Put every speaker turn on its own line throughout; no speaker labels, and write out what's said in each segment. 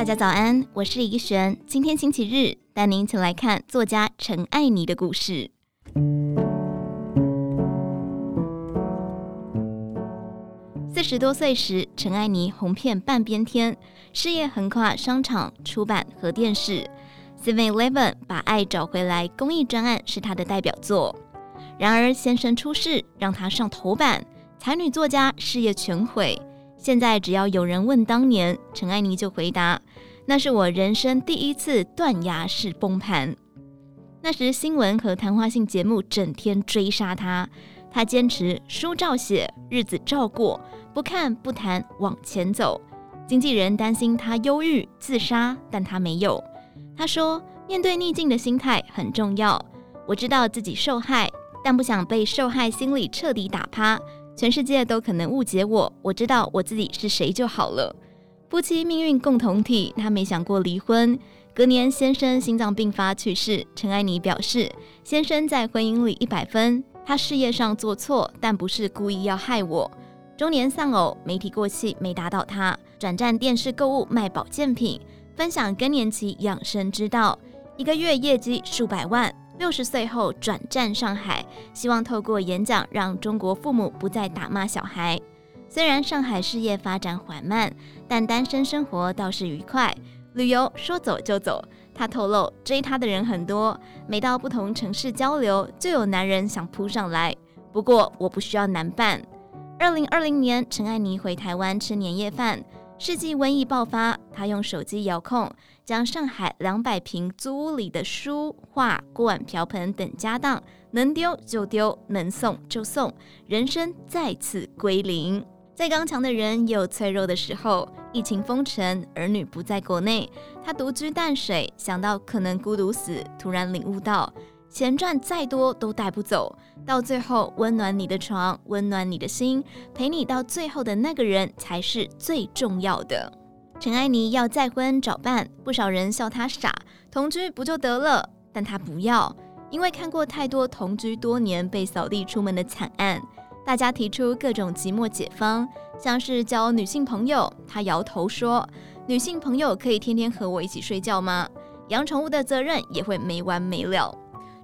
大家早安，我是怡璇。今天星期日，带您一起来看作家陈爱妮的故事。四十多岁时，陈爱妮红遍半边天，事业横跨商场、出版和电视。Seven Eleven 把爱找回来公益专案是她的代表作。然而先生出事，让她上头版，才女作家事业全毁。现在只要有人问当年，陈爱妮就回答。那是我人生第一次断崖式崩盘。那时新闻和谈话性节目整天追杀他，他坚持书照写，日子照过，不看不谈，往前走。经纪人担心他忧郁自杀，但他没有。他说：“面对逆境的心态很重要。我知道自己受害，但不想被受害心理彻底打趴。全世界都可能误解我，我知道我自己是谁就好了。”夫妻命运共同体，她没想过离婚。隔年，先生心脏病发去世。陈爱妮表示，先生在婚姻里一百分，他事业上做错，但不是故意要害我。中年丧偶，媒体过气没打倒他，转战电视购物卖保健品，分享更年期养生之道，一个月业绩数百万。六十岁后转战上海，希望透过演讲让中国父母不再打骂小孩。虽然上海事业发展缓慢，但单身生活倒是愉快。旅游说走就走，他透露追他的人很多，每到不同城市交流，就有男人想扑上来。不过我不需要男伴。二零二零年，陈爱妮回台湾吃年夜饭，世纪瘟疫爆发，她用手机遥控将上海两百平租屋里的书、画、锅碗瓢盆等家当能丢就丢，能送就送，人生再次归零。再刚强的人也有脆弱的时候。疫情封城，儿女不在国内，他独居淡水，想到可能孤独死，突然领悟到，钱赚再多都带不走，到最后温暖你的床，温暖你的心，陪你到最后的那个人才是最重要的。陈爱妮要再婚找伴，不少人笑她傻，同居不就得了？但她不要，因为看过太多同居多年被扫地出门的惨案。大家提出各种寂寞解方，像是交女性朋友，他摇头说：“女性朋友可以天天和我一起睡觉吗？养宠物的责任也会没完没了。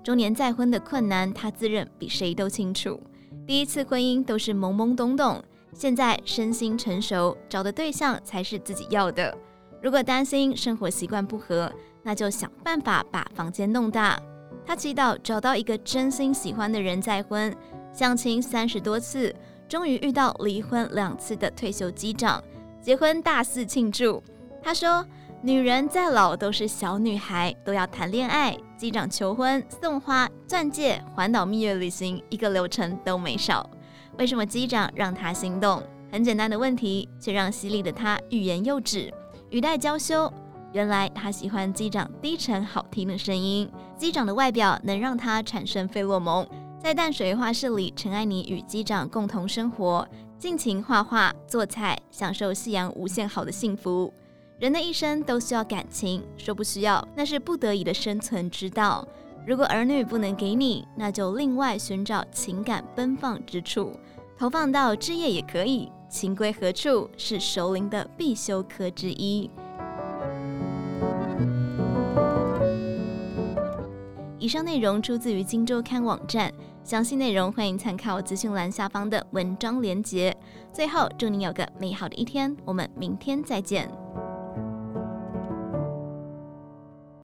中年再婚的困难，他自认比谁都清楚。第一次婚姻都是懵懵懂懂，现在身心成熟，找的对象才是自己要的。如果担心生活习惯不合，那就想办法把房间弄大。他祈祷找到一个真心喜欢的人再婚。”相亲三十多次，终于遇到离婚两次的退休机长，结婚大肆庆祝。他说：“女人再老都是小女孩，都要谈恋爱。机长求婚、送花、钻戒、环岛蜜月旅行，一个流程都没少。为什么机长让他心动？很简单的问题，却让犀利的他欲言又止，语带娇羞。原来他喜欢机长低沉好听的声音，机长的外表能让他产生费洛蒙。”在淡水画室里，陈爱妮与机长共同生活，尽情画画、做菜，享受夕阳无限好的幸福。人的一生都需要感情，说不需要，那是不得已的生存之道。如果儿女不能给你，那就另外寻找情感奔放之处，投放到志业也可以。情归何处，是熟龄的必修课之一。以上内容出自于《今周刊》网站。详细内容欢迎参考资讯栏下方的文章连接。最后，祝您有个美好的一天，我们明天再见。